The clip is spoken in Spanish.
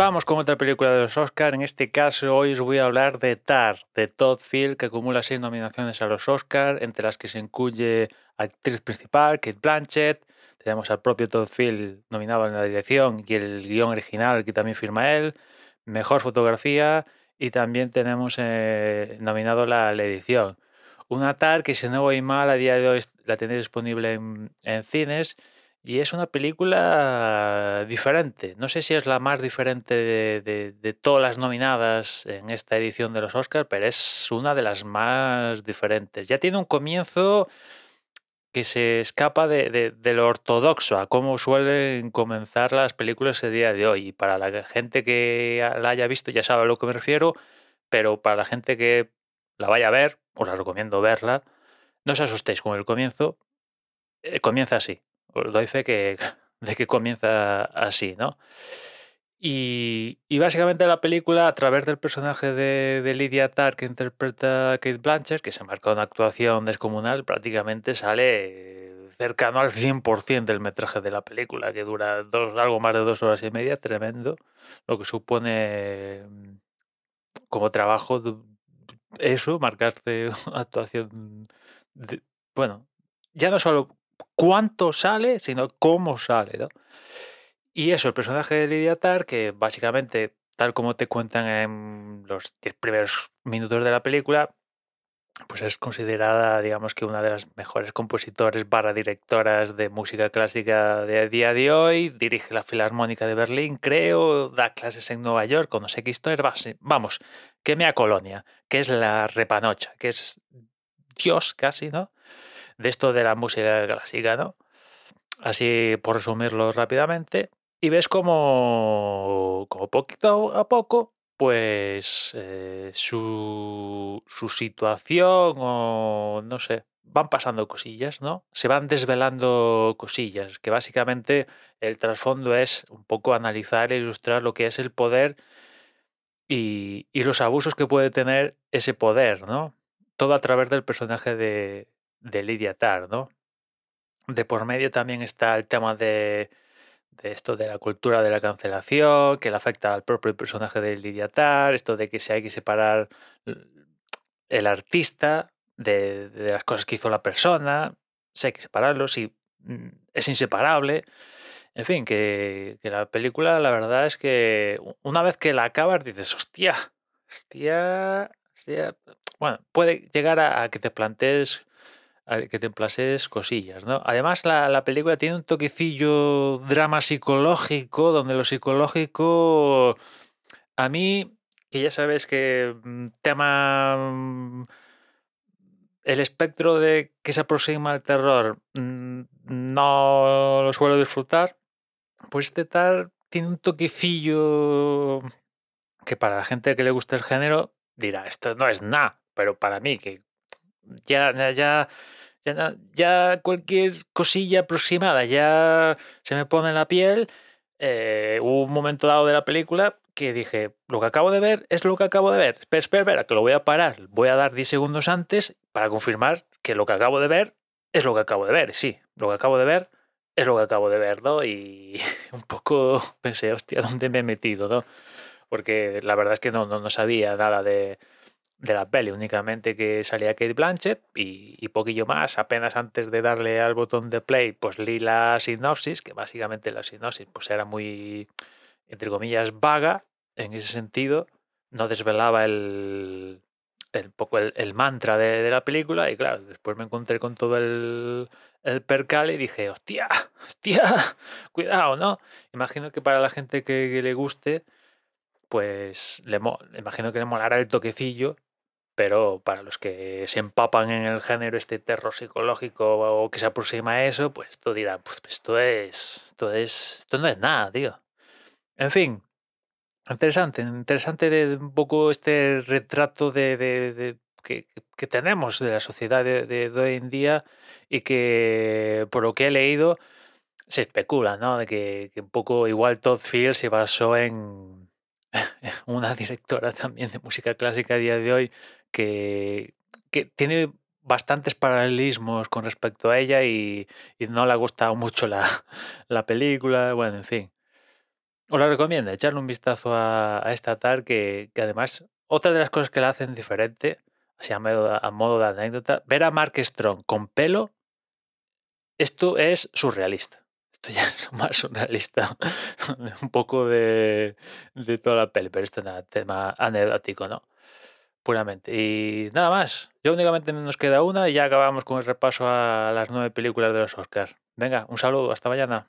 vamos con otra película de los Oscars. En este caso, hoy os voy a hablar de Tar, de Todd Field, que acumula seis nominaciones a los Oscars, entre las que se incluye actriz principal, Kate Blanchett. Tenemos al propio Todd Field nominado en la dirección y el guion original que también firma él. Mejor fotografía y también tenemos eh, nominado la, la edición. Una TAR que, si no voy mal, a día de hoy la tenéis disponible en, en cines y es una película diferente. No sé si es la más diferente de, de- todas las nominadas en esta edición de los Oscars, pero es una de las más diferentes. Ya tiene un comienzo que se escapa de, de- lo ortodoxo, a cómo suelen comenzar las películas a día de hoy. Y para la gente que la haya visto ya sabe a lo que me refiero, pero para la gente que la vaya a ver, os la recomiendo verla. No os asustéis con el comienzo, eh, comienza así. Doy fe que, de que comienza así, ¿no? Y, básicamente la película, a través del personaje de, Lydia Tarr que interpreta a Kate Blanchett, que se marca una actuación descomunal, prácticamente sale cercano al 100% del metraje de la película, que dura dos, algo más de dos horas y media, tremendo, lo que supone mm, como trabajo eso, marcarte una actuación, bueno, ya no solo cuánto sale, sino cómo sale, ¿no? Y eso, el personaje de Lydia Tarr, que básicamente, tal como te cuentan en los 10 primeros minutos de la película, pues es considerada, digamos que una de las mejores compositores barra directoras de música clásica de día de hoy, dirige la Filarmónica de Berlín, creo, da clases en Nueva York, conoce qué historia, va- vamos, que mea colonia, que es la repanocha, que es Dios casi, ¿no? De esto de la música clásica, ¿no? Así por resumirlo rápidamente. Y ves como, como poquito a poco, pues eh, su, su situación o no sé, van pasando cosillas, ¿no? Se van desvelando cosillas, que básicamente el trasfondo es un poco analizar e ilustrar lo que es el poder y, y los abusos que puede tener ese poder, ¿no? Todo a través del personaje de, de Lydia Tarr, ¿no? De por medio también está el tema de, de esto de la cultura de la cancelación, que le afecta al propio personaje de Lydia Tarr, esto de que se hay que separar el artista de, de las cosas que hizo la persona, si hay que separarlos, y mm, es inseparable. En fin, que, que la película, la verdad es que una vez que la acabas dices, hostia, hostia, hostia. Bueno, puede llegar a, que te plantees que te plases cosillas, ¿no? Además, la, la película tiene un toquecillo drama psicológico, donde lo psicológico, a mí, que ya sabes que mm, tema, mm, el espectro de que se aproxima al terror, mm, no lo suelo disfrutar, pues este tal tiene un toquecillo que para la gente que le gusta el género dirá, esto no es nada, pero para mí, que ya, ya, ya, ya, cualquier cosilla aproximada ya se me pone en la piel. eh, hubo un momento dado de la película que dije, lo que acabo de ver es lo que acabo de ver. Espera, espera, espera, que lo voy a parar. Voy a dar 10 segundos antes para confirmar que lo que acabo de ver es lo que acabo de ver. Sí, lo que acabo de ver es lo que acabo de ver, ¿no? Y un poco pensé, hostia, ¿dónde me he metido, no? Porque la verdad es que no, no, no sabía nada de, de la peli, únicamente que salía Kate Blanchett y, poquillo más. Apenas antes de darle al botón de play, pues leí la sinopsis, que básicamente la sinopsis pues era muy, entre comillas, vaga en ese sentido. No desvelaba el, el poco el, mantra de, de la película y claro, después me encontré con todo el, el percal y dije, hostia, hostia, cuidado, ¿no? Imagino que para la gente que, que le guste, pues le imagino que le molará el toquecillo, pero para los que se empapan en el género este terror psicológico o que se aproxima a eso, pues esto dirán, pues esto es, esto es, esto no es nada, tío. En fin, interesante, interesante de un poco este retrato de, de- de- que, que tenemos de la sociedad de- de hoy en día y que por lo que he leído se especula, ¿no? De que, que un poco igual Todd Field se basó en una directora también de música clásica a día de hoy que, que tiene bastantes paralelismos con respecto a ella y, y no le ha gustado mucho la, la película, bueno, en fin. Os la recomiendo, echarle un vistazo a, esta TAR que, además, otra de las cosas que la hacen diferente, así a modo, a modo de anécdota, ver a Mark Strong con pelo, esto es surrealista. Esto ya es más surrealista. un poco de, de toda la peli, pero esto es tema anecdótico, ¿no? Puramente. Y nada más. Yo únicamente nos queda una y ya acabamos con el repaso a las nueve películas de los Oscars. Venga, un saludo, hasta mañana.